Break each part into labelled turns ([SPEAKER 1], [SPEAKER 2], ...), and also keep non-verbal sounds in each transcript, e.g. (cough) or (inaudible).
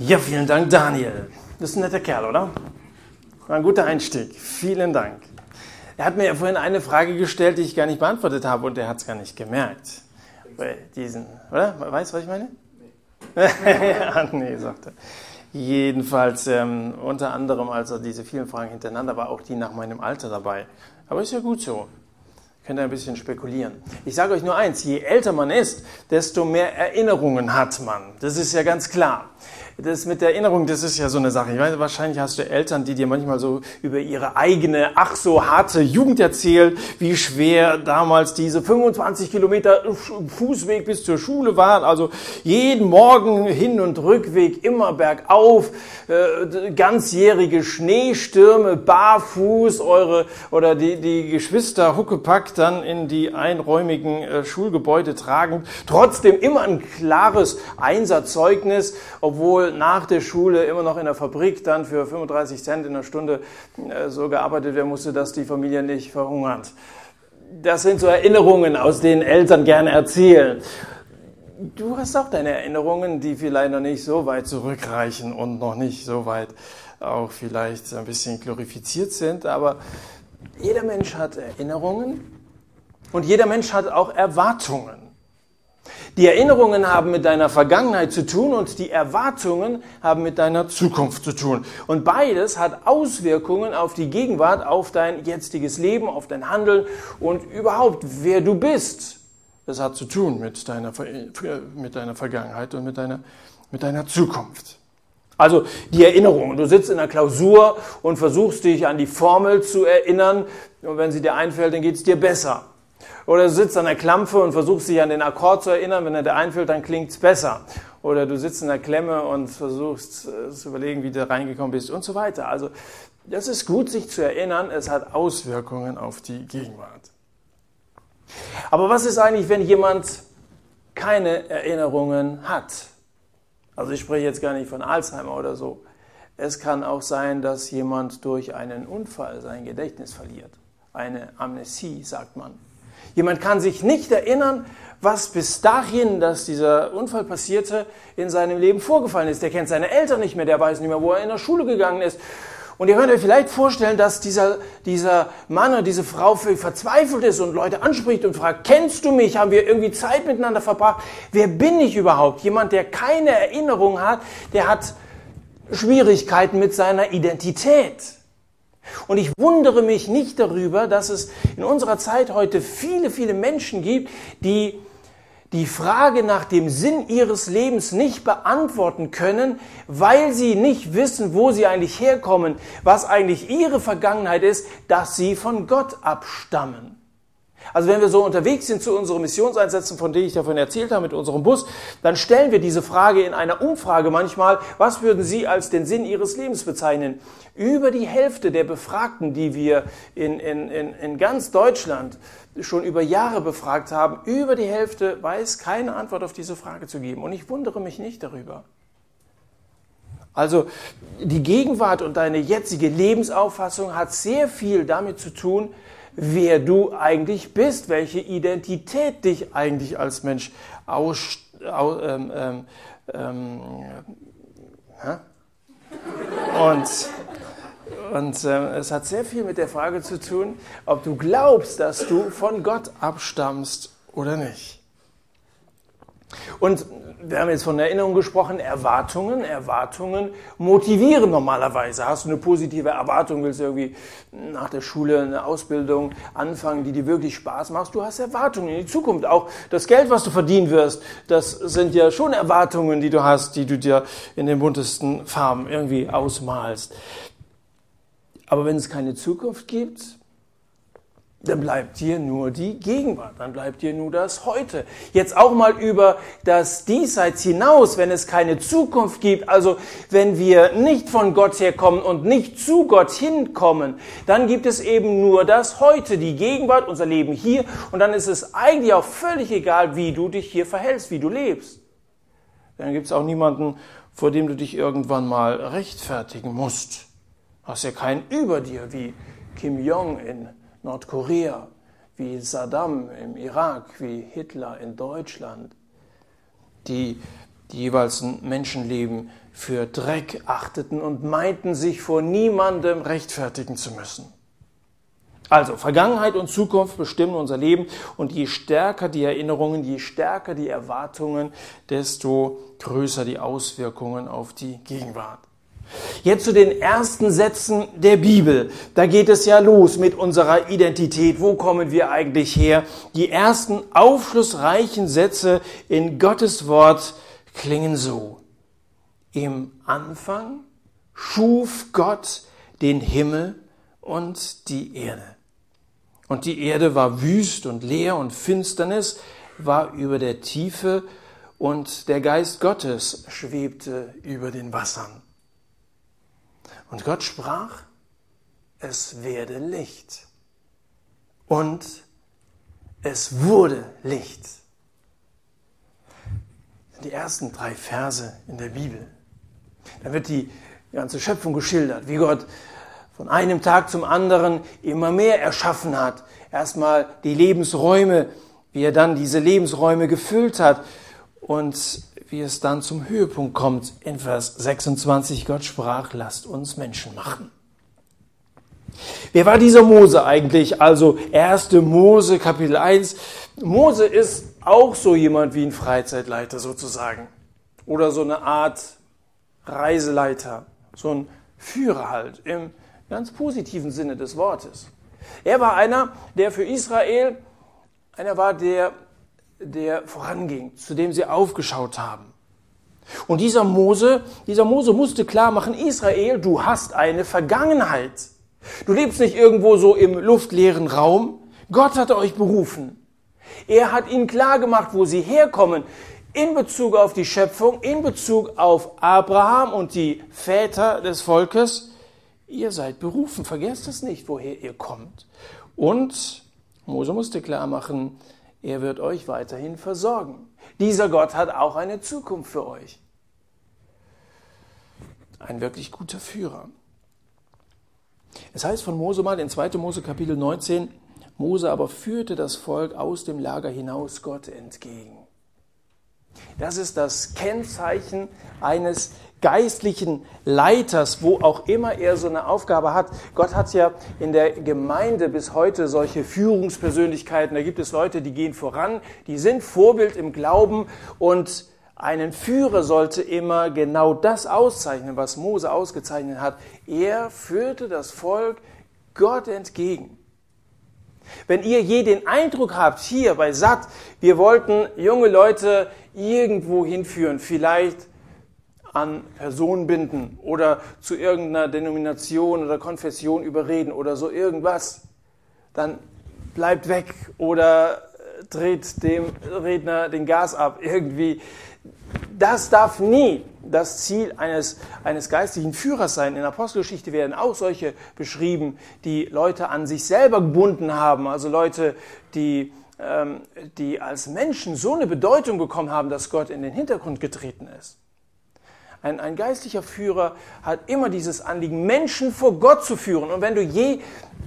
[SPEAKER 1] Ja, vielen Dank, Daniel. Das ist ein netter Kerl, oder? War ein guter Einstieg. Vielen Dank. Er hat mir ja vorhin eine Frage gestellt, die ich gar nicht beantwortet habe und er hat es gar nicht gemerkt. Diesen, oder? Weißt du, was ich meine? (laughs) Nee. ja, nee, sagt er. Jedenfalls, ähm, unter anderem, also diese vielen Fragen hintereinander, war auch die nach meinem Alter dabei. Aber ist ja gut so. Könnt ihr ein bisschen spekulieren. Ich sage euch nur eins, je älter man ist, desto mehr Erinnerungen hat man. Das ist ja ganz klar das mit der Erinnerung, das ist ja so eine Sache. Ich weiß, wahrscheinlich hast du Eltern, die dir manchmal so über ihre eigene, ach so harte Jugend erzählen, wie schwer damals diese 25 Kilometer Fußweg bis zur Schule waren. Also jeden Morgen Hin- und Rückweg immer bergauf, äh, ganzjährige Schneestürme, barfuß, eure oder die, die Geschwister Huckepack dann in die einräumigen äh, Schulgebäude tragend. Trotzdem immer ein klares Einsatzzeugnis, obwohl nach der Schule immer noch in der Fabrik dann für 35 Cent in der Stunde äh, so gearbeitet werden musste, dass die Familie nicht verhungert. Das sind so Erinnerungen, aus denen Eltern gerne erzählen. Du hast auch deine Erinnerungen, die vielleicht noch nicht so weit zurückreichen und noch nicht so weit auch vielleicht ein bisschen glorifiziert sind, aber jeder Mensch hat Erinnerungen und jeder Mensch hat auch Erwartungen. Die Erinnerungen haben mit deiner Vergangenheit zu tun und die Erwartungen haben mit deiner Zukunft zu tun. Und beides hat Auswirkungen auf die Gegenwart, auf dein jetziges Leben, auf dein Handeln und überhaupt, wer du bist. Das hat zu tun mit deiner, mit deiner Vergangenheit und mit deiner, mit deiner Zukunft. Also die Erinnerung. Du sitzt in der Klausur und versuchst dich an die Formel zu erinnern. Und wenn sie dir einfällt, dann geht es dir besser. Oder du sitzt an der Klampfe und versuchst dich an den Akkord zu erinnern. Wenn er dir einfällt, dann klingt es besser. Oder du sitzt in der Klemme und versuchst äh, zu überlegen, wie du reingekommen bist und so weiter. Also das ist gut, sich zu erinnern. Es hat Auswirkungen auf die Gegenwart. Aber was ist eigentlich, wenn jemand keine Erinnerungen hat? Also ich spreche jetzt gar nicht von Alzheimer oder so. Es kann auch sein, dass jemand durch einen Unfall sein Gedächtnis verliert. Eine Amnesie, sagt man. Jemand kann sich nicht erinnern, was bis dahin, dass dieser Unfall passierte, in seinem Leben vorgefallen ist. Der kennt seine Eltern nicht mehr, der weiß nicht mehr, wo er in der Schule gegangen ist. Und ihr könnt euch vielleicht vorstellen, dass dieser, dieser Mann oder diese Frau verzweifelt ist und Leute anspricht und fragt, kennst du mich? Haben wir irgendwie Zeit miteinander verbracht? Wer bin ich überhaupt? Jemand, der keine Erinnerung hat, der hat Schwierigkeiten mit seiner Identität. Und ich wundere mich nicht darüber, dass es in unserer Zeit heute viele, viele Menschen gibt, die die Frage nach dem Sinn ihres Lebens nicht beantworten können, weil sie nicht wissen, wo sie eigentlich herkommen, was eigentlich ihre Vergangenheit ist, dass sie von Gott abstammen. Also wenn wir so unterwegs sind zu unseren Missionseinsätzen, von denen ich davon erzählt habe mit unserem Bus, dann stellen wir diese Frage in einer Umfrage manchmal, was würden Sie als den Sinn Ihres Lebens bezeichnen? Über die Hälfte der Befragten, die wir in, in, in, in ganz Deutschland schon über Jahre befragt haben, über die Hälfte weiß keine Antwort auf diese Frage zu geben. Und ich wundere mich nicht darüber. Also die Gegenwart und deine jetzige Lebensauffassung hat sehr viel damit zu tun, wer du eigentlich bist, welche Identität dich eigentlich als Mensch aus, aus ähm, ähm, ähm, und, und äh, es hat sehr viel mit der Frage zu tun, ob du glaubst, dass du von Gott abstammst oder nicht. Und wir haben jetzt von Erinnerung gesprochen, Erwartungen. Erwartungen motivieren normalerweise. Hast du eine positive Erwartung, willst du irgendwie nach der Schule eine Ausbildung anfangen, die dir wirklich Spaß macht. Du hast Erwartungen in die Zukunft. Auch das Geld, was du verdienen wirst, das sind ja schon Erwartungen, die du hast, die du dir in den buntesten Farben irgendwie ausmalst. Aber wenn es keine Zukunft gibt, dann bleibt dir nur die Gegenwart, dann bleibt dir nur das Heute. Jetzt auch mal über das Diesseits hinaus, wenn es keine Zukunft gibt, also wenn wir nicht von Gott herkommen und nicht zu Gott hinkommen, dann gibt es eben nur das Heute, die Gegenwart, unser Leben hier und dann ist es eigentlich auch völlig egal, wie du dich hier verhältst, wie du lebst. Dann gibt es auch niemanden, vor dem du dich irgendwann mal rechtfertigen musst. Hast ja keinen über dir wie Kim Jong in Nordkorea, wie Saddam im Irak, wie Hitler in Deutschland, die die jeweils Menschenleben für Dreck achteten und meinten, sich vor niemandem rechtfertigen zu müssen. Also Vergangenheit und Zukunft bestimmen unser Leben und je stärker die Erinnerungen, je stärker die Erwartungen, desto größer die Auswirkungen auf die Gegenwart. Jetzt zu den ersten Sätzen der Bibel. Da geht es ja los mit unserer Identität. Wo kommen wir eigentlich her? Die ersten aufschlussreichen Sätze in Gottes Wort klingen so. Im Anfang schuf Gott den Himmel und die Erde. Und die Erde war wüst und leer und Finsternis war über der Tiefe und der Geist Gottes schwebte über den Wassern. Und Gott sprach, es werde Licht. Und es wurde Licht. Die ersten drei Verse in der Bibel. Da wird die ganze Schöpfung geschildert, wie Gott von einem Tag zum anderen immer mehr erschaffen hat. Erstmal die Lebensräume, wie er dann diese Lebensräume gefüllt hat und wie es dann zum Höhepunkt kommt in Vers 26. Gott sprach, lasst uns Menschen machen. Wer war dieser Mose eigentlich? Also 1. Mose Kapitel 1. Mose ist auch so jemand wie ein Freizeitleiter sozusagen. Oder so eine Art Reiseleiter. So ein Führer halt im ganz positiven Sinne des Wortes. Er war einer, der für Israel, einer war, der, der voranging, zu dem sie aufgeschaut haben. Und dieser Mose, dieser Mose musste klar machen, Israel, du hast eine Vergangenheit. Du lebst nicht irgendwo so im luftleeren Raum. Gott hat euch berufen. Er hat ihnen klar gemacht, wo sie herkommen in Bezug auf die Schöpfung, in Bezug auf Abraham und die Väter des Volkes. Ihr seid berufen, vergesst es nicht, woher ihr kommt. Und Mose musste klar machen, er wird euch weiterhin versorgen. Dieser Gott hat auch eine Zukunft für euch. Ein wirklich guter Führer. Es heißt von Mose mal in 2. Mose Kapitel 19, Mose aber führte das Volk aus dem Lager hinaus Gott entgegen. Das ist das Kennzeichen eines geistlichen Leiters, wo auch immer er so eine Aufgabe hat. Gott hat ja in der Gemeinde bis heute solche Führungspersönlichkeiten. Da gibt es Leute, die gehen voran, die sind Vorbild im Glauben und einen Führer sollte immer genau das auszeichnen, was Mose ausgezeichnet hat. Er führte das Volk Gott entgegen. Wenn ihr je den Eindruck habt, hier bei Satt, wir wollten junge Leute irgendwo hinführen, vielleicht an Personen binden oder zu irgendeiner Denomination oder Konfession überreden oder so irgendwas, dann bleibt weg oder dreht dem Redner den Gas ab irgendwie. Das darf nie das Ziel eines, eines geistlichen Führers sein. In der Apostelgeschichte werden auch solche beschrieben, die Leute an sich selber gebunden haben, also Leute, die, ähm, die als Menschen so eine Bedeutung bekommen haben, dass Gott in den Hintergrund getreten ist. Ein, ein geistlicher Führer hat immer dieses Anliegen, Menschen vor Gott zu führen. Und wenn du je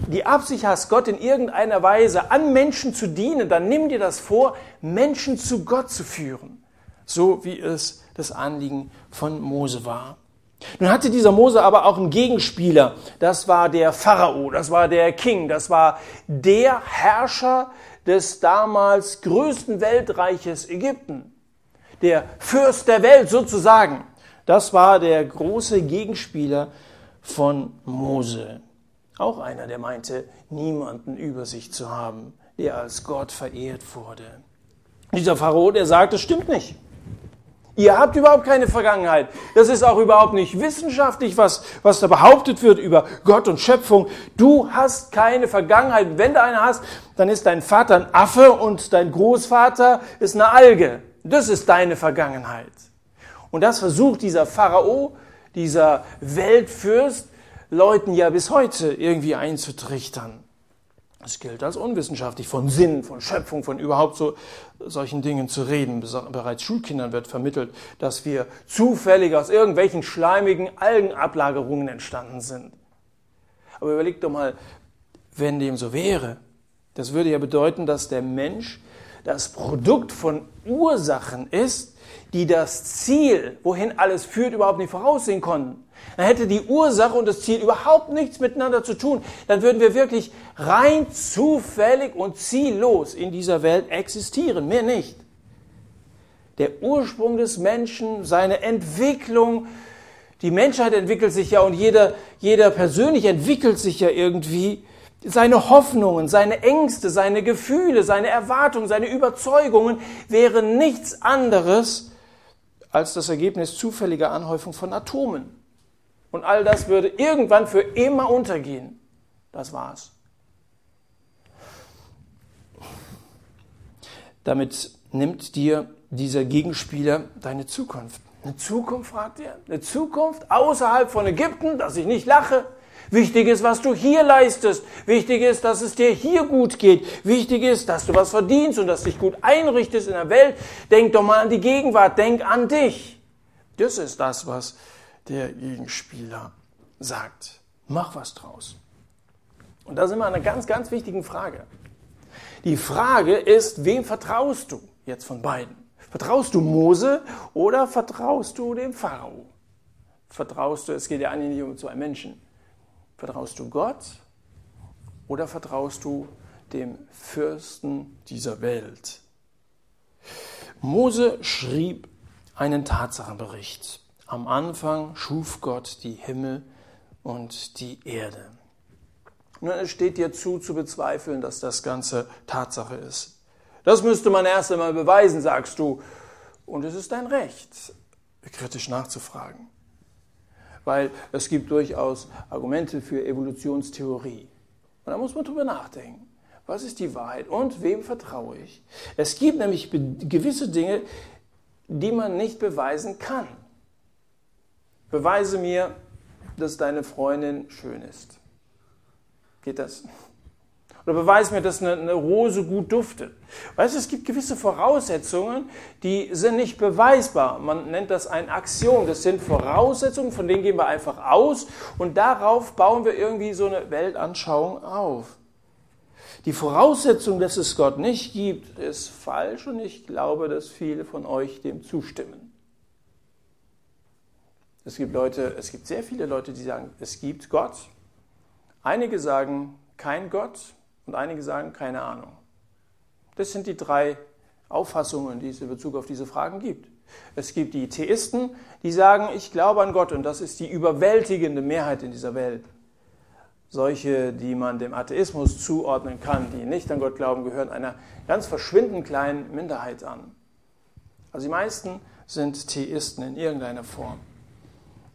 [SPEAKER 1] die Absicht hast, Gott in irgendeiner Weise an Menschen zu dienen, dann nimm dir das vor, Menschen zu Gott zu führen. So wie es das Anliegen von Mose war. Nun hatte dieser Mose aber auch einen Gegenspieler. Das war der Pharao, das war der King, das war der Herrscher des damals größten Weltreiches Ägypten. Der Fürst der Welt sozusagen. Das war der große Gegenspieler von Mose. Auch einer, der meinte, niemanden über sich zu haben, der als Gott verehrt wurde. Dieser Pharao, der sagt, das stimmt nicht. Ihr habt überhaupt keine Vergangenheit. Das ist auch überhaupt nicht wissenschaftlich, was, was da behauptet wird über Gott und Schöpfung. Du hast keine Vergangenheit. Wenn du eine hast, dann ist dein Vater ein Affe und dein Großvater ist eine Alge. Das ist deine Vergangenheit. Und das versucht dieser Pharao, dieser Weltfürst, Leuten ja bis heute irgendwie einzutrichtern. Es gilt als unwissenschaftlich, von Sinn, von Schöpfung, von überhaupt so solchen Dingen zu reden. Bereits Schulkindern wird vermittelt, dass wir zufällig aus irgendwelchen schleimigen Algenablagerungen entstanden sind. Aber überleg doch mal, wenn dem so wäre, das würde ja bedeuten, dass der Mensch das Produkt von Ursachen ist, die das Ziel, wohin alles führt, überhaupt nicht voraussehen konnten, dann hätte die Ursache und das Ziel überhaupt nichts miteinander zu tun. Dann würden wir wirklich rein zufällig und ziellos in dieser Welt existieren, mehr nicht. Der Ursprung des Menschen, seine Entwicklung, die Menschheit entwickelt sich ja und jeder, jeder persönlich entwickelt sich ja irgendwie. Seine Hoffnungen, seine Ängste, seine Gefühle, seine Erwartungen, seine Überzeugungen wären nichts anderes als das Ergebnis zufälliger Anhäufung von Atomen. Und all das würde irgendwann für immer untergehen. Das war's. Damit nimmt dir dieser Gegenspieler deine Zukunft. Eine Zukunft, fragt er? Eine Zukunft außerhalb von Ägypten, dass ich nicht lache? Wichtig ist, was du hier leistest. Wichtig ist, dass es dir hier gut geht. Wichtig ist, dass du was verdienst und dass dich gut einrichtest in der Welt. Denk doch mal an die Gegenwart. Denk an dich. Das ist das, was der Gegenspieler sagt. Mach was draus. Und da sind wir an einer ganz, ganz wichtigen Frage. Die Frage ist, wem vertraust du jetzt von beiden? Vertraust du Mose oder vertraust du dem Pharao? Vertraust du, es geht ja eigentlich nicht um zwei Menschen. Vertraust du Gott oder vertraust du dem Fürsten dieser Welt? Mose schrieb einen Tatsachenbericht. Am Anfang schuf Gott die Himmel und die Erde. Nun, es steht dir zu, zu bezweifeln, dass das Ganze Tatsache ist. Das müsste man erst einmal beweisen, sagst du. Und es ist dein Recht, kritisch nachzufragen. Weil es gibt durchaus Argumente für Evolutionstheorie. Und da muss man drüber nachdenken. Was ist die Wahrheit und wem vertraue ich? Es gibt nämlich gewisse Dinge, die man nicht beweisen kann. Beweise mir, dass deine Freundin schön ist. Geht das? Oder beweise mir, dass eine, eine, Rose gut duftet. Weißt du, es gibt gewisse Voraussetzungen, die sind nicht beweisbar. Man nennt das ein Axiom. Das sind Voraussetzungen, von denen gehen wir einfach aus und darauf bauen wir irgendwie so eine Weltanschauung auf. Die Voraussetzung, dass es Gott nicht gibt, ist falsch und ich glaube, dass viele von euch dem zustimmen. Es gibt Leute, es gibt sehr viele Leute, die sagen, es gibt Gott. Einige sagen kein Gott und einige sagen keine Ahnung. Das sind die drei Auffassungen, die es in Bezug auf diese Fragen gibt. Es gibt die Theisten, die sagen, ich glaube an Gott und das ist die überwältigende Mehrheit in dieser Welt. Solche, die man dem Atheismus zuordnen kann, die nicht an Gott glauben, gehören einer ganz verschwindend kleinen Minderheit an. Also die meisten sind Theisten in irgendeiner Form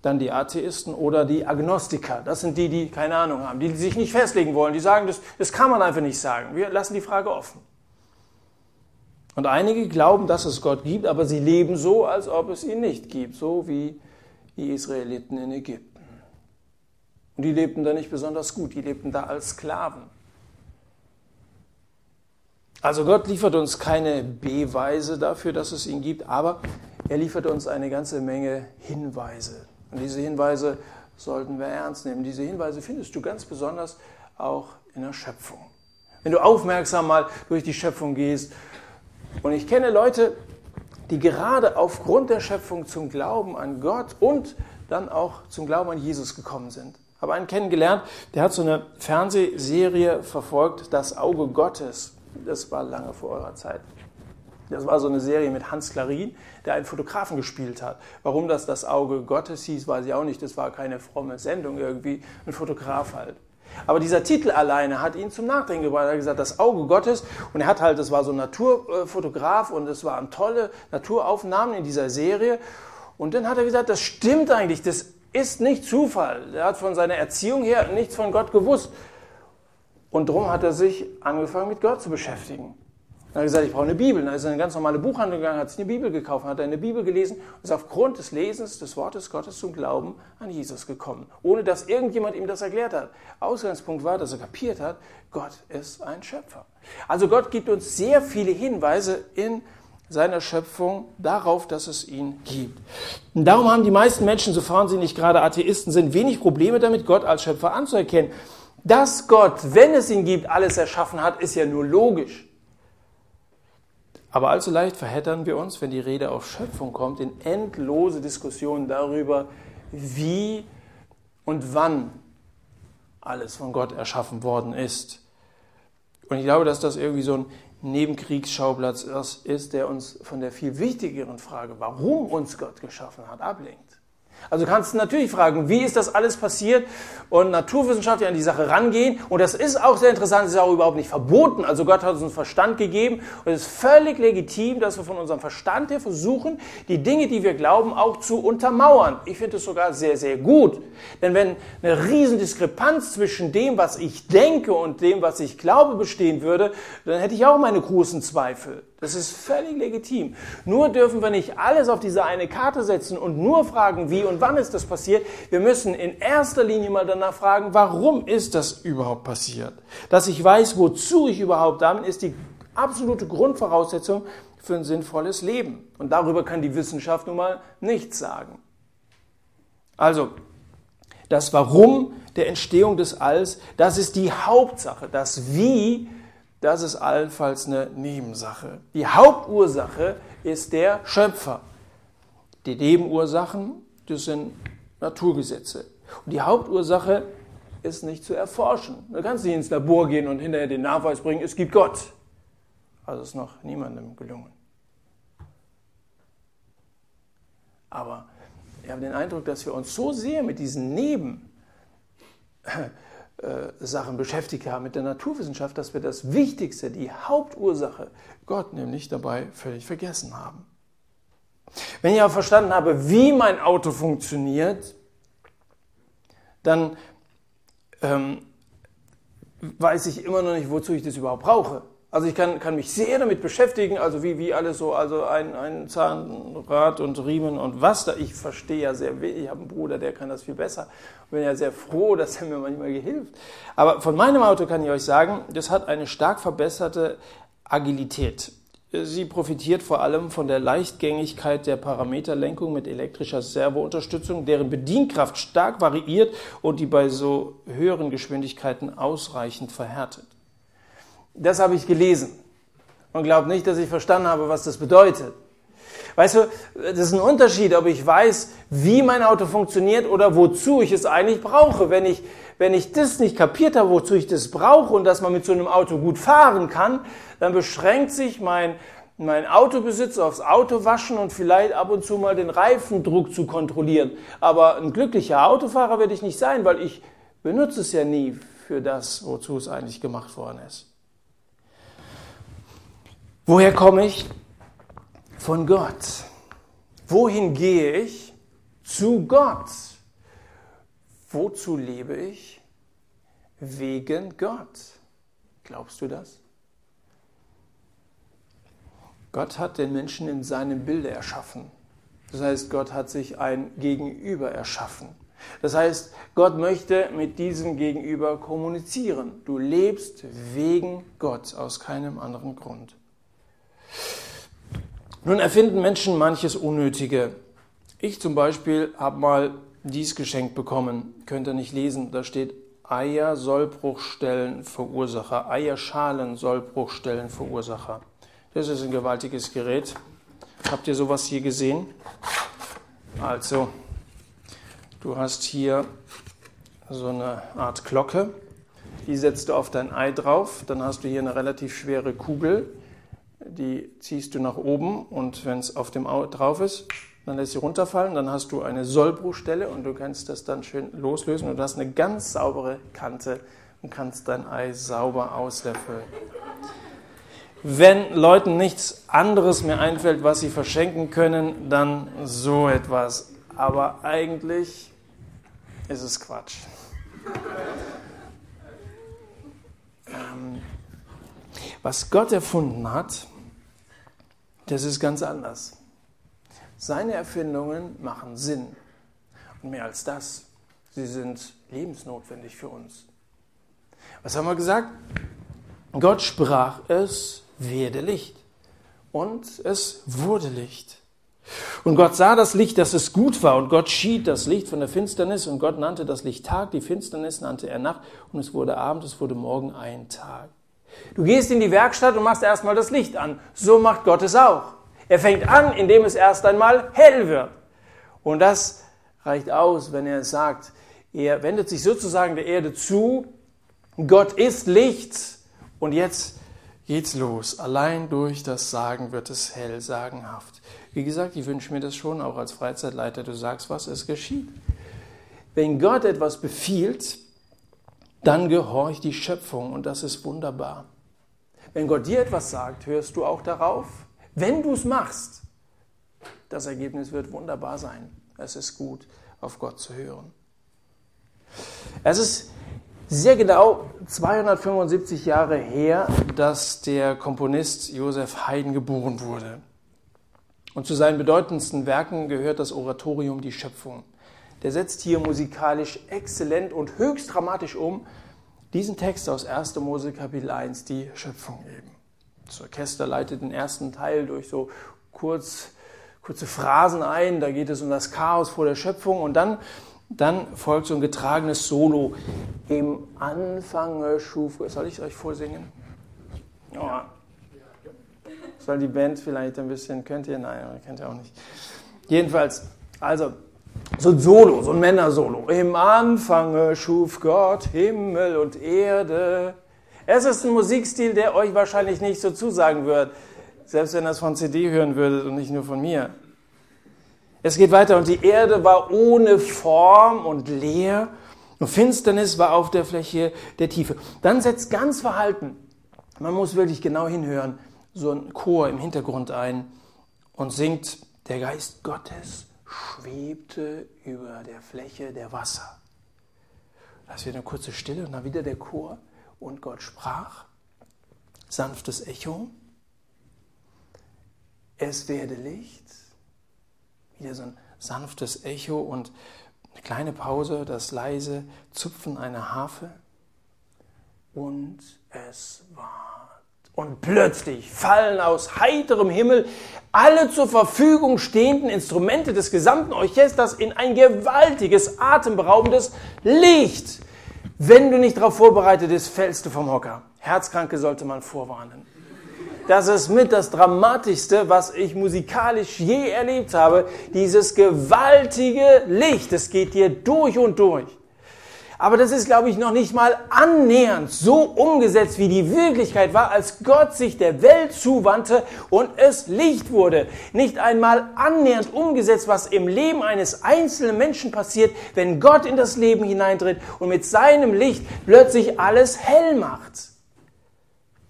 [SPEAKER 1] dann die Atheisten oder die Agnostiker. Das sind die, die keine Ahnung haben, die sich nicht festlegen wollen, die sagen, das, das kann man einfach nicht sagen. Wir lassen die Frage offen. Und einige glauben, dass es Gott gibt, aber sie leben so, als ob es ihn nicht gibt, so wie die Israeliten in Ägypten. Und die lebten da nicht besonders gut, die lebten da als Sklaven. Also Gott liefert uns keine Beweise dafür, dass es ihn gibt, aber er liefert uns eine ganze Menge Hinweise. Und diese Hinweise sollten wir ernst nehmen. Diese Hinweise findest du ganz besonders auch in der Schöpfung. Wenn du aufmerksam mal durch die Schöpfung gehst, und ich kenne Leute, die gerade aufgrund der Schöpfung zum Glauben an Gott und dann auch zum Glauben an Jesus gekommen sind. Ich habe einen kennengelernt, der hat so eine Fernsehserie verfolgt, Das Auge Gottes. Das war lange vor eurer Zeit. Das war so eine Serie mit Hans Klarin, der einen Fotografen gespielt hat. Warum das das Auge Gottes hieß, weiß ich auch nicht. Das war keine fromme Sendung irgendwie, ein Fotograf halt. Aber dieser Titel alleine hat ihn zum Nachdenken gebracht. Er hat gesagt, das Auge Gottes. Und er hat halt, das war so ein Naturfotograf und es waren tolle Naturaufnahmen in dieser Serie. Und dann hat er gesagt, das stimmt eigentlich, das ist nicht Zufall. Er hat von seiner Erziehung her nichts von Gott gewusst. Und darum hat er sich angefangen, mit Gott zu beschäftigen. Dann hat er gesagt, ich brauche eine Bibel. Dann ist er in eine ganz normale Buchhandlung gegangen, hat sich eine Bibel gekauft, hat eine Bibel gelesen und ist aufgrund des Lesens des Wortes Gottes zum Glauben an Jesus gekommen, ohne dass irgendjemand ihm das erklärt hat. Ausgangspunkt war, dass er kapiert hat, Gott ist ein Schöpfer. Also Gott gibt uns sehr viele Hinweise in seiner Schöpfung darauf, dass es ihn gibt. Und darum haben die meisten Menschen, sofern sie nicht gerade Atheisten sind, wenig Probleme damit, Gott als Schöpfer anzuerkennen. Dass Gott, wenn es ihn gibt, alles erschaffen hat, ist ja nur logisch. Aber allzu leicht verheddern wir uns, wenn die Rede auf Schöpfung kommt, in endlose Diskussionen darüber, wie und wann alles von Gott erschaffen worden ist. Und ich glaube, dass das irgendwie so ein Nebenkriegsschauplatz ist, der uns von der viel wichtigeren Frage, warum uns Gott geschaffen hat, ablenkt. Also kannst du natürlich fragen, wie ist das alles passiert und Naturwissenschaftler an die Sache rangehen. Und das ist auch sehr interessant, es ist auch überhaupt nicht verboten. Also Gott hat uns einen Verstand gegeben und es ist völlig legitim, dass wir von unserem Verstand her versuchen, die Dinge, die wir glauben, auch zu untermauern. Ich finde es sogar sehr, sehr gut. Denn wenn eine Riesendiskrepanz zwischen dem, was ich denke und dem, was ich glaube, bestehen würde, dann hätte ich auch meine großen Zweifel. Das ist völlig legitim. Nur dürfen wir nicht alles auf diese eine Karte setzen und nur fragen, wie und wann ist das passiert. Wir müssen in erster Linie mal danach fragen, warum ist das überhaupt passiert? Dass ich weiß, wozu ich überhaupt da ist die absolute Grundvoraussetzung für ein sinnvolles Leben. Und darüber kann die Wissenschaft nun mal nichts sagen. Also, das Warum der Entstehung des Alls, das ist die Hauptsache. Das Wie das ist allenfalls eine Nebensache. Die Hauptursache ist der Schöpfer. Die Nebenursachen, das sind Naturgesetze. Und die Hauptursache ist nicht zu erforschen. Du kannst nicht ins Labor gehen und hinterher den Nachweis bringen, es gibt Gott. Also ist noch niemandem gelungen. Aber ich habe den Eindruck, dass wir uns so sehr mit diesen Neben äh, Sachen beschäftigt haben mit der Naturwissenschaft, dass wir das Wichtigste, die Hauptursache, Gott nämlich dabei völlig vergessen haben. Wenn ich aber verstanden habe, wie mein Auto funktioniert, dann ähm, weiß ich immer noch nicht, wozu ich das überhaupt brauche. Also ich kann, kann mich sehr damit beschäftigen, also wie, wie alles so, also ein, ein Zahnrad und Riemen und was da. Ich verstehe ja sehr wenig. Ich habe einen Bruder, der kann das viel besser. Ich bin ja sehr froh, dass er mir manchmal hilft. Aber von meinem Auto kann ich euch sagen, das hat eine stark verbesserte Agilität. Sie profitiert vor allem von der Leichtgängigkeit der Parameterlenkung mit elektrischer Servounterstützung, deren Bedienkraft stark variiert und die bei so höheren Geschwindigkeiten ausreichend verhärtet. Das habe ich gelesen und glaube nicht, dass ich verstanden habe, was das bedeutet. Weißt du, das ist ein Unterschied, ob ich weiß, wie mein Auto funktioniert oder wozu ich es eigentlich brauche. Wenn ich, wenn ich das nicht kapiert habe, wozu ich das brauche und dass man mit so einem Auto gut fahren kann, dann beschränkt sich mein, mein Autobesitz aufs Autowaschen und vielleicht ab und zu mal den Reifendruck zu kontrollieren. Aber ein glücklicher Autofahrer werde ich nicht sein, weil ich benutze es ja nie für das, wozu es eigentlich gemacht worden ist. Woher komme ich? Von Gott. Wohin gehe ich? Zu Gott. Wozu lebe ich? Wegen Gott. Glaubst du das? Gott hat den Menschen in seinem Bilde erschaffen. Das heißt, Gott hat sich ein Gegenüber erschaffen. Das heißt, Gott möchte mit diesem Gegenüber kommunizieren. Du lebst wegen Gott aus keinem anderen Grund. Nun erfinden Menschen manches Unnötige. Ich zum Beispiel habe mal dies geschenkt bekommen, könnt ihr nicht lesen, da steht Eier Sollbruchstellen Verursacher, Eierschalen Sollbruchstellen Verursacher. Das ist ein gewaltiges Gerät. Habt ihr sowas hier gesehen? Also, du hast hier so eine Art Glocke, die setzt du auf dein Ei drauf, dann hast du hier eine relativ schwere Kugel, die ziehst du nach oben und wenn es auf dem Au drauf ist, dann lässt sie runterfallen, dann hast du eine Sollbruchstelle und du kannst das dann schön loslösen und du hast eine ganz saubere Kante und kannst dein Ei sauber auslöffeln. Wenn Leuten nichts anderes mehr einfällt, was sie verschenken können, dann so etwas. Aber eigentlich ist es Quatsch. Ähm, was Gott erfunden hat, das ist ganz anders. Seine Erfindungen machen Sinn. Und mehr als das, sie sind lebensnotwendig für uns. Was haben wir gesagt? Gott sprach, es werde Licht. Und es wurde Licht. Und Gott sah das Licht, dass es gut war, und Gott schied das Licht von der Finsternis, und Gott nannte das Licht Tag, die Finsternis nannte er Nacht, und es wurde Abend, es wurde Morgen ein Tag. Du gehst in die Werkstatt und machst erstmal das Licht an. So macht Gott es auch. Er fängt an, indem es erst einmal hell wird. Und das reicht aus, wenn er sagt, er wendet sich sozusagen der Erde zu. Gott ist Licht. Und jetzt geht's los. Allein durch das Sagen wird es hell, sagenhaft. Wie gesagt, ich wünsche mir das schon auch als Freizeitleiter. Du sagst, was es geschieht. Wenn Gott etwas befiehlt, dann gehorcht die Schöpfung und das ist wunderbar. Wenn Gott dir etwas sagt, hörst du auch darauf. Wenn du es machst, das Ergebnis wird wunderbar sein. Es ist gut, auf Gott zu hören. Es ist sehr genau 275 Jahre her, dass der Komponist Josef Haydn geboren wurde. Und zu seinen bedeutendsten Werken gehört das Oratorium Die Schöpfung der setzt hier musikalisch exzellent und höchst dramatisch um diesen Text aus 1. Mose Kapitel 1, die Schöpfung eben. Das Orchester leitet den ersten Teil durch so kurz, kurze Phrasen ein, da geht es um das Chaos vor der Schöpfung und dann, dann folgt so ein getragenes Solo. Im Anfang schuf, soll ich es euch vorsingen? Oh. Soll die Band vielleicht ein bisschen, könnt ihr? Nein, könnt ihr auch nicht. Jedenfalls, also so ein Solo, so ein Männersolo. Im Anfang schuf Gott Himmel und Erde. Es ist ein Musikstil, der euch wahrscheinlich nicht so zusagen wird, selbst wenn ihr es von CD hören würdet und nicht nur von mir. Es geht weiter und die Erde war ohne Form und leer und Finsternis war auf der Fläche der Tiefe. Dann setzt ganz verhalten, man muss wirklich genau hinhören, so ein Chor im Hintergrund ein und singt der Geist Gottes schwebte über der Fläche der Wasser. Da ist wieder eine kurze Stille und dann wieder der Chor und Gott sprach. Sanftes Echo. Es werde Licht. Wieder so ein sanftes Echo und eine kleine Pause, das leise Zupfen einer Harfe. Und es war und plötzlich fallen aus heiterem Himmel alle zur Verfügung stehenden Instrumente des gesamten Orchesters in ein gewaltiges, atemberaubendes Licht. Wenn du nicht darauf vorbereitet bist, fällst du vom Hocker. Herzkranke sollte man vorwarnen. Das ist mit das Dramatischste, was ich musikalisch je erlebt habe. Dieses gewaltige Licht. Es geht dir durch und durch. Aber das ist, glaube ich, noch nicht mal annähernd so umgesetzt, wie die Wirklichkeit war, als Gott sich der Welt zuwandte und es Licht wurde. Nicht einmal annähernd umgesetzt, was im Leben eines einzelnen Menschen passiert, wenn Gott in das Leben hineintritt und mit seinem Licht plötzlich alles hell macht.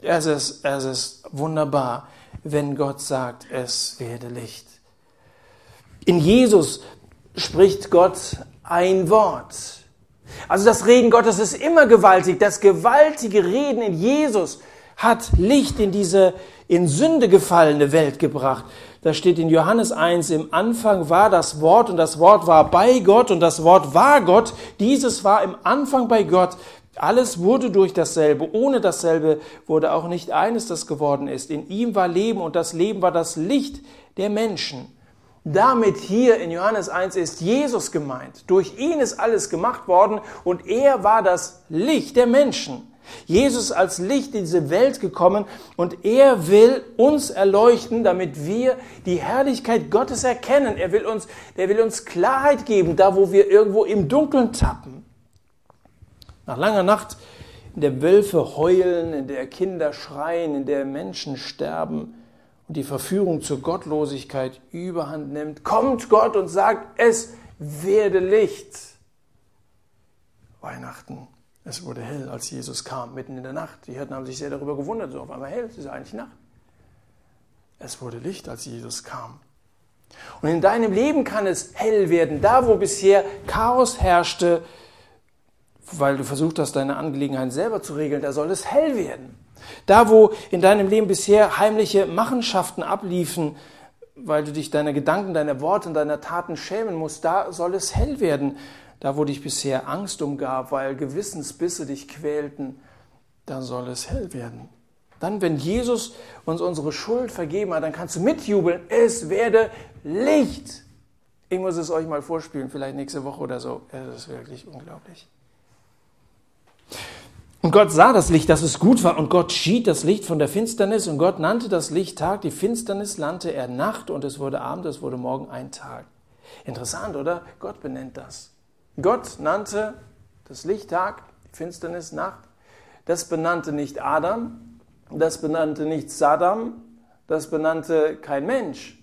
[SPEAKER 1] Es ist, es ist wunderbar, wenn Gott sagt, es werde Licht. In Jesus spricht Gott ein Wort. Also das Reden Gottes ist immer gewaltig. Das gewaltige Reden in Jesus hat Licht in diese in Sünde gefallene Welt gebracht. Da steht in Johannes 1, im Anfang war das Wort und das Wort war bei Gott und das Wort war Gott. Dieses war im Anfang bei Gott. Alles wurde durch dasselbe. Ohne dasselbe wurde auch nicht eines, das geworden ist. In ihm war Leben und das Leben war das Licht der Menschen. Damit hier in Johannes 1 ist Jesus gemeint. Durch ihn ist alles gemacht worden und er war das Licht der Menschen. Jesus als Licht in diese Welt gekommen und er will uns erleuchten, damit wir die Herrlichkeit Gottes erkennen. Er will uns, er will uns Klarheit geben, da wo wir irgendwo im Dunkeln tappen. Nach langer Nacht, in der Wölfe heulen, in der Kinder schreien, in der Menschen sterben, und die Verführung zur Gottlosigkeit überhand nimmt, kommt Gott und sagt, es werde Licht. Weihnachten, es wurde hell, als Jesus kam, mitten in der Nacht. Die Hirten haben sich sehr darüber gewundert, so auf einmal hell, es ist eigentlich Nacht. Es wurde Licht, als Jesus kam. Und in deinem Leben kann es hell werden, da wo bisher Chaos herrschte, weil du versucht hast, deine Angelegenheiten selber zu regeln, da soll es hell werden. Da, wo in deinem Leben bisher heimliche Machenschaften abliefen, weil du dich deiner Gedanken, deiner Worte und deiner Taten schämen musst, da soll es hell werden. Da, wo dich bisher Angst umgab, weil Gewissensbisse dich quälten, da soll es hell werden. Dann, wenn Jesus uns unsere Schuld vergeben hat, dann kannst du mitjubeln, es werde Licht. Ich muss es euch mal vorspielen, vielleicht nächste Woche oder so. Es ist wirklich unglaublich. Und Gott sah das Licht, dass es gut war, und Gott schied das Licht von der Finsternis, und Gott nannte das Licht Tag, die Finsternis nannte er Nacht, und es wurde Abend, es wurde Morgen ein Tag. Interessant, oder? Gott benennt das. Gott nannte das Licht Tag, die Finsternis Nacht. Das benannte nicht Adam, das benannte nicht Saddam, das benannte kein Mensch.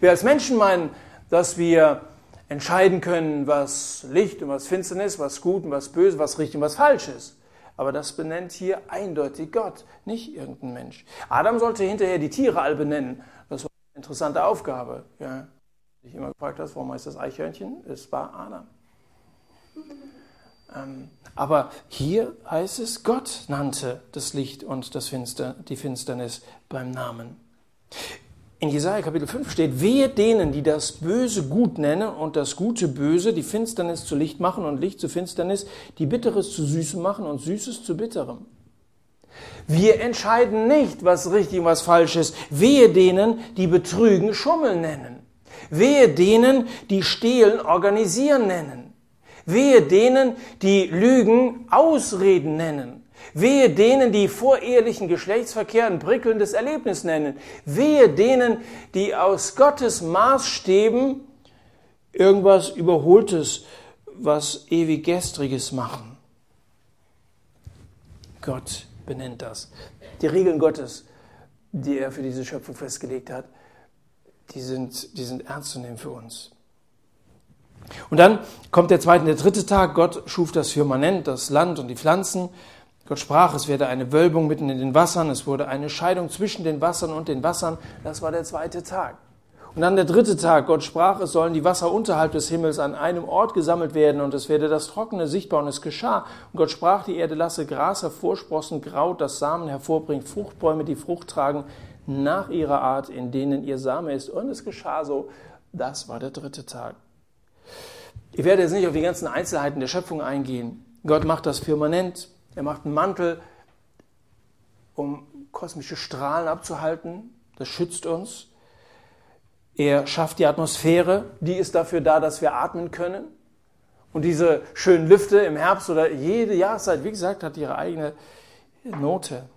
[SPEAKER 1] Wir als Menschen meinen, dass wir entscheiden können, was Licht und was Finsternis, was gut und was böse, was richtig und was falsch ist. Aber das benennt hier eindeutig Gott, nicht irgendein Mensch. Adam sollte hinterher die Tiere alle benennen. Das war eine interessante Aufgabe. Ja. Ich immer gefragt hast, warum heißt das Eichhörnchen? Es war Adam. Ähm, aber hier heißt es, Gott nannte das Licht und das Finster, die Finsternis beim Namen. In Jesaja Kapitel 5 steht, wehe denen, die das Böse gut nennen und das Gute böse, die Finsternis zu Licht machen und Licht zu Finsternis, die Bitteres zu Süßem machen und Süßes zu Bitterem. Wir entscheiden nicht, was richtig und was falsch ist. Wehe denen, die Betrügen Schummel nennen. Wehe denen, die Stehlen organisieren nennen. Wehe denen, die Lügen Ausreden nennen. Wehe denen, die vorehelichen Geschlechtsverkehr ein prickelndes Erlebnis nennen. Wehe denen, die aus Gottes Maßstäben irgendwas Überholtes, was ewig Gestriges machen. Gott benennt das. Die Regeln Gottes, die er für diese Schöpfung festgelegt hat, die sind, die sind ernst zu nehmen für uns. Und dann kommt der zweite der dritte Tag. Gott schuf das Firmament, das Land und die Pflanzen. Gott sprach, es werde eine Wölbung mitten in den Wassern, es wurde eine Scheidung zwischen den Wassern und den Wassern. Das war der zweite Tag. Und dann der dritte Tag, Gott sprach, es sollen die Wasser unterhalb des Himmels an einem Ort gesammelt werden und es werde das Trockene sichtbar und es geschah. Und Gott sprach, die Erde lasse Gras hervorsprossen, Kraut, das Samen hervorbringt, Fruchtbäume, die Frucht tragen, nach ihrer Art, in denen ihr Same ist. Und es geschah so. Das war der dritte Tag. Ich werde jetzt nicht auf die ganzen Einzelheiten der Schöpfung eingehen. Gott macht das Firmament, er macht einen Mantel, um kosmische Strahlen abzuhalten. Das schützt uns. Er schafft die Atmosphäre, die ist dafür da, dass wir atmen können. Und diese schönen Lüfte im Herbst oder jede Jahreszeit, wie gesagt, hat ihre eigene Note.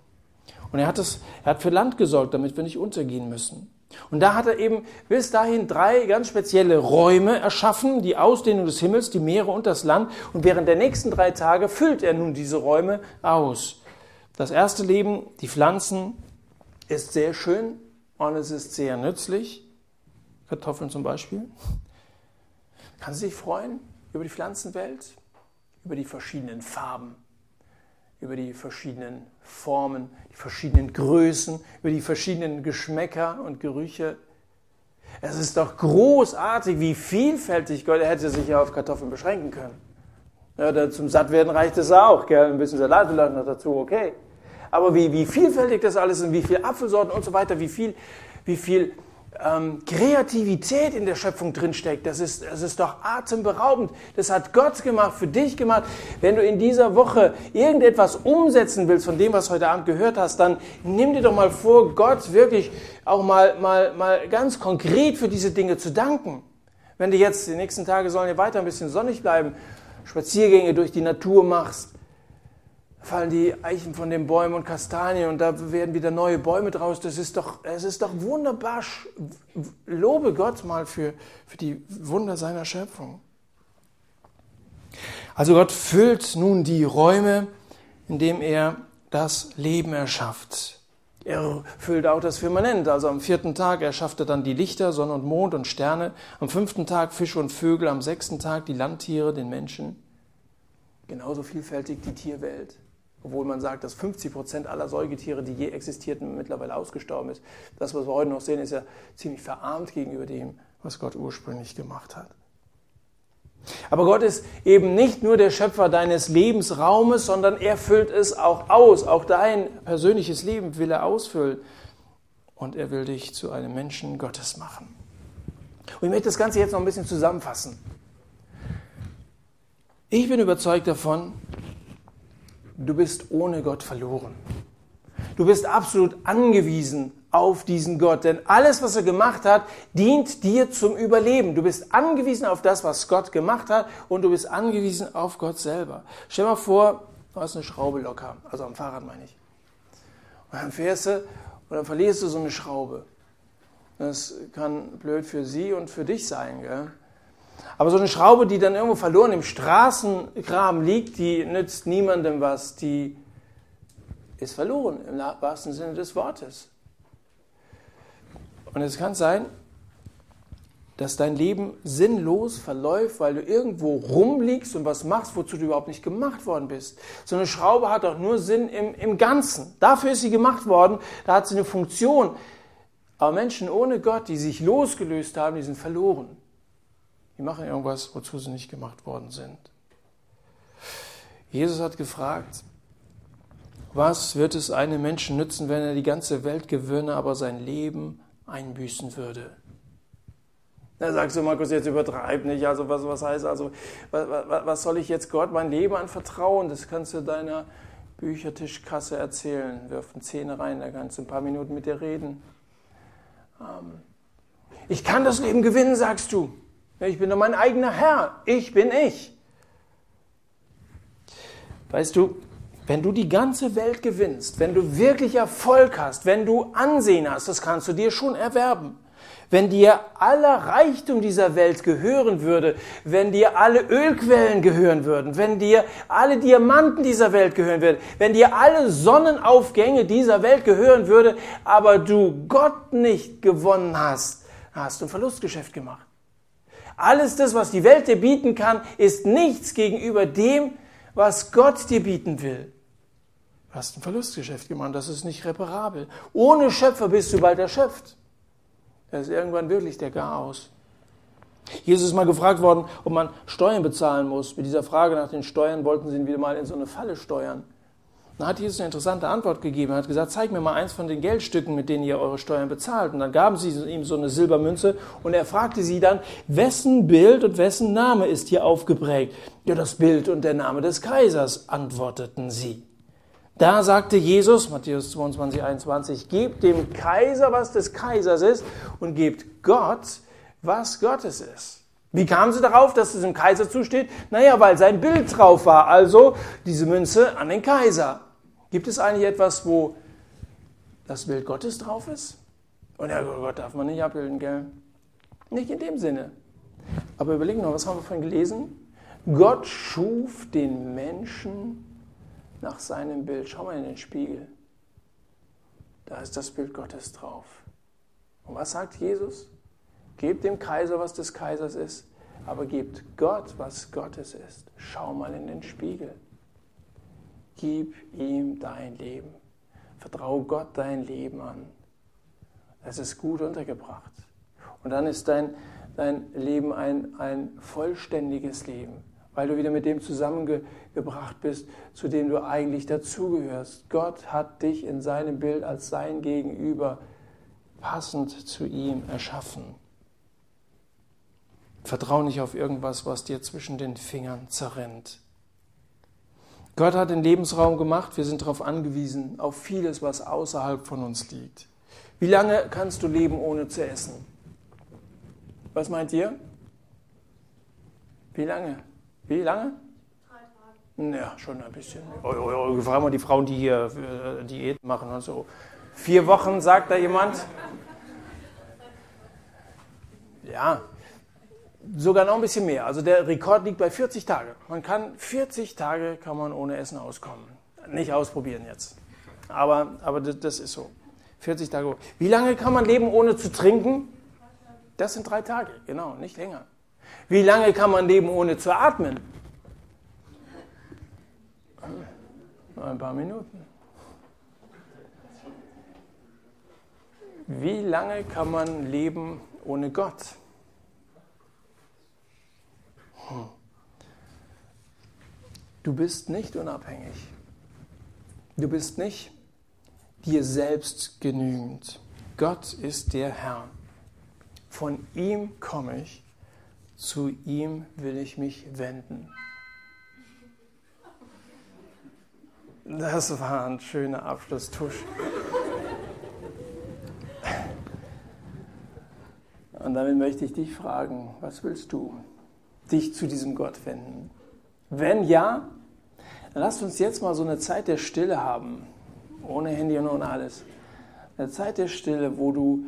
[SPEAKER 1] Und er hat, das, er hat für Land gesorgt, damit wir nicht untergehen müssen. Und da hat er eben bis dahin drei ganz spezielle Räume erschaffen, die Ausdehnung des Himmels, die Meere und das Land. Und während der nächsten drei Tage füllt er nun diese Räume aus. Das erste Leben, die Pflanzen, ist sehr schön und es ist sehr nützlich. Kartoffeln zum Beispiel. Kann Sie sich freuen über die Pflanzenwelt, über die verschiedenen Farben, über die verschiedenen Formen, die verschiedenen Größen, über die verschiedenen Geschmäcker und Gerüche. Es ist doch großartig, wie vielfältig Gott, hätte sich ja auf Kartoffeln beschränken können. Ja, zum Sattwerden reicht es auch, gell? ein bisschen Salat vielleicht noch dazu, okay. Aber wie, wie vielfältig das alles ist, wie viele Apfelsorten und so weiter, wie viel, wie viel ähm, Kreativität in der Schöpfung drinsteckt, das ist, das ist doch atemberaubend. Das hat Gott gemacht, für dich gemacht. Wenn du in dieser Woche irgendetwas umsetzen willst von dem, was heute Abend gehört hast, dann nimm dir doch mal vor, Gott wirklich auch mal, mal, mal ganz konkret für diese Dinge zu danken. Wenn du jetzt, die nächsten Tage sollen ja weiter ein bisschen sonnig bleiben, Spaziergänge durch die Natur machst, fallen die Eichen von den Bäumen und Kastanien und da werden wieder neue Bäume draus. Das ist doch, es ist doch wunderbar. Lobe Gott mal für, für die Wunder seiner Schöpfung. Also Gott füllt nun die Räume, indem er das Leben erschafft. Er füllt auch das Firmament. Also am vierten Tag erschaffte dann die Lichter, Sonne und Mond und Sterne. Am fünften Tag Fische und Vögel. Am sechsten Tag die Landtiere, den Menschen. Genauso vielfältig die Tierwelt obwohl man sagt, dass 50 Prozent aller Säugetiere, die je existierten, mittlerweile ausgestorben ist. Das, was wir heute noch sehen, ist ja ziemlich verarmt gegenüber dem, was Gott ursprünglich gemacht hat. Aber Gott ist eben nicht nur der Schöpfer deines Lebensraumes, sondern er füllt es auch aus. Auch dein persönliches Leben will er ausfüllen. Und er will dich zu einem Menschen Gottes machen. Und ich möchte das Ganze jetzt noch ein bisschen zusammenfassen. Ich bin überzeugt davon, du bist ohne Gott verloren. Du bist absolut angewiesen auf diesen Gott, denn alles, was er gemacht hat, dient dir zum Überleben. Du bist angewiesen auf das, was Gott gemacht hat und du bist angewiesen auf Gott selber. Stell dir mal vor, Du hast eine Schraube locker, also am Fahrrad meine ich. Und dann fährst du und dann verlierst du so eine Schraube. Das kann blöd für sie und für dich sein. Gell? Aber so eine Schraube, die dann irgendwo verloren im Straßengraben liegt, die nützt niemandem was. Die ist verloren im wahrsten Sinne des Wortes. Und es kann sein, dass dein Leben sinnlos verläuft, weil du irgendwo rumliegst und was machst, wozu du überhaupt nicht gemacht worden bist. So eine Schraube hat auch nur Sinn im, im Ganzen. Dafür ist sie gemacht worden, da hat sie eine Funktion. Aber Menschen ohne Gott, die sich losgelöst haben, die sind verloren. Die machen irgendwas, wozu sie nicht gemacht worden sind. Jesus hat gefragt, was wird es einem Menschen nützen, wenn er die ganze Welt gewinne, aber sein Leben einbüßen würde? Da sagst du, Markus, jetzt übertreib nicht. Also was, was heißt also, was, was soll ich jetzt Gott mein Leben anvertrauen? Das kannst du deiner Büchertischkasse erzählen. Wirf eine Zähne rein, da kannst du ein paar Minuten mit dir reden. Ähm, ich kann das Leben gewinnen, sagst du. Ich bin doch mein eigener Herr. Ich bin ich. Weißt du, wenn du die ganze Welt gewinnst, wenn du wirklich Erfolg hast, wenn du Ansehen hast, das kannst du dir schon erwerben. Wenn dir aller Reichtum dieser Welt gehören würde, wenn dir alle Ölquellen gehören würden, wenn dir alle Diamanten dieser Welt gehören würden, wenn dir alle Sonnenaufgänge dieser Welt gehören würde, aber du Gott nicht gewonnen hast, hast du ein Verlustgeschäft gemacht. Alles das, was die Welt dir bieten kann, ist nichts gegenüber dem, was Gott dir bieten will. Du hast ein Verlustgeschäft gemacht, das ist nicht reparabel. Ohne Schöpfer bist du bald erschöpft. Da ist irgendwann wirklich der Chaos. Jesus ist mal gefragt worden, ob man Steuern bezahlen muss. Mit dieser Frage nach den Steuern wollten sie ihn wieder mal in so eine Falle steuern. Dann hat Jesus eine interessante Antwort gegeben. Er hat gesagt, zeig mir mal eins von den Geldstücken, mit denen ihr eure Steuern bezahlt. Und dann gaben sie ihm so eine Silbermünze und er fragte sie dann, wessen Bild und wessen Name ist hier aufgeprägt? Ja, das Bild und der Name des Kaisers, antworteten sie. Da sagte Jesus, Matthäus 22, 21, gebt dem Kaiser, was des Kaisers ist, und gebt Gott, was Gottes ist. Wie kamen sie darauf, dass es dem Kaiser zusteht? Naja, weil sein Bild drauf war, also diese Münze an den Kaiser. Gibt es eigentlich etwas, wo das Bild Gottes drauf ist? Und ja, Gott darf man nicht abbilden, gell? Nicht in dem Sinne. Aber überlegen wir, was haben wir vorhin gelesen? Gott schuf den Menschen nach seinem Bild. Schau mal in den Spiegel. Da ist das Bild Gottes drauf. Und was sagt Jesus? Gebt dem Kaiser, was des Kaisers ist, aber gebt Gott, was Gottes ist. Schau mal in den Spiegel. Gib ihm dein Leben. Vertraue Gott dein Leben an. Es ist gut untergebracht. Und dann ist dein, dein Leben ein, ein vollständiges Leben weil du wieder mit dem zusammengebracht bist, zu dem du eigentlich dazugehörst. Gott hat dich in seinem Bild als sein Gegenüber passend zu ihm erschaffen. Vertrau nicht auf irgendwas, was dir zwischen den Fingern zerrennt. Gott hat den Lebensraum gemacht, wir sind darauf angewiesen, auf vieles, was außerhalb von uns liegt. Wie lange kannst du leben, ohne zu essen? Was meint ihr? Wie lange? Wie lange? Drei Tage. Ja, schon ein bisschen. Oh, oh, oh, fragen wir die Frauen, die hier äh, Diät machen und so. Vier Wochen, sagt da jemand? (laughs) Ja, sogar noch ein bisschen mehr. Also der Rekord liegt bei 40 Tage. Man kann 40 Tage kann man ohne Essen auskommen. Nicht ausprobieren jetzt. Aber, aber das, das ist so. 40 Tage. Wie lange kann man leben, ohne zu trinken? Das sind drei Tage, genau, nicht länger. Wie lange kann man leben, ohne zu atmen? Ein paar Minuten. Wie lange kann man leben ohne Gott? Du bist nicht unabhängig. Du bist nicht dir selbst genügend. Gott ist der Herr. Von ihm komme ich zu ihm will ich mich wenden. Das war ein schöner Abschlusstusch. Und damit möchte ich dich fragen, was willst du? Dich zu diesem Gott wenden? Wenn ja, Dann lasst uns jetzt mal so eine Zeit der Stille haben, ohne Handy und ohne alles. Eine Zeit der Stille, wo du,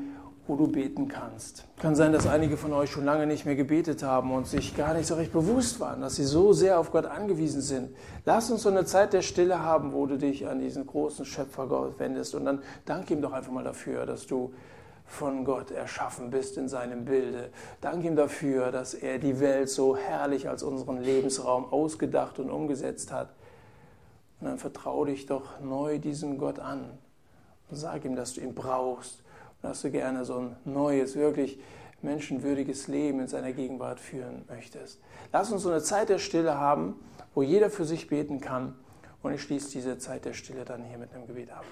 [SPEAKER 1] wo du beten kannst. Kann sein, dass einige von euch schon lange nicht mehr gebetet haben und sich gar nicht so recht bewusst waren, dass sie so sehr auf Gott angewiesen sind. Lass uns so eine Zeit der Stille haben, wo du dich an diesen großen Schöpfer Gott wendest und dann danke ihm doch einfach mal dafür, dass du von Gott erschaffen bist in seinem Bilde. Dank ihm dafür, dass er die Welt so herrlich als unseren Lebensraum ausgedacht und umgesetzt hat. Und dann vertraue dich doch neu diesem Gott an und sag ihm, dass du ihn brauchst und dass du gerne so ein neues, wirklich menschenwürdiges Leben in seiner Gegenwart führen möchtest. Lass uns so eine Zeit der Stille haben, wo jeder für sich beten kann. Und ich schließe diese Zeit der Stille dann hier mit einem Gebet ab.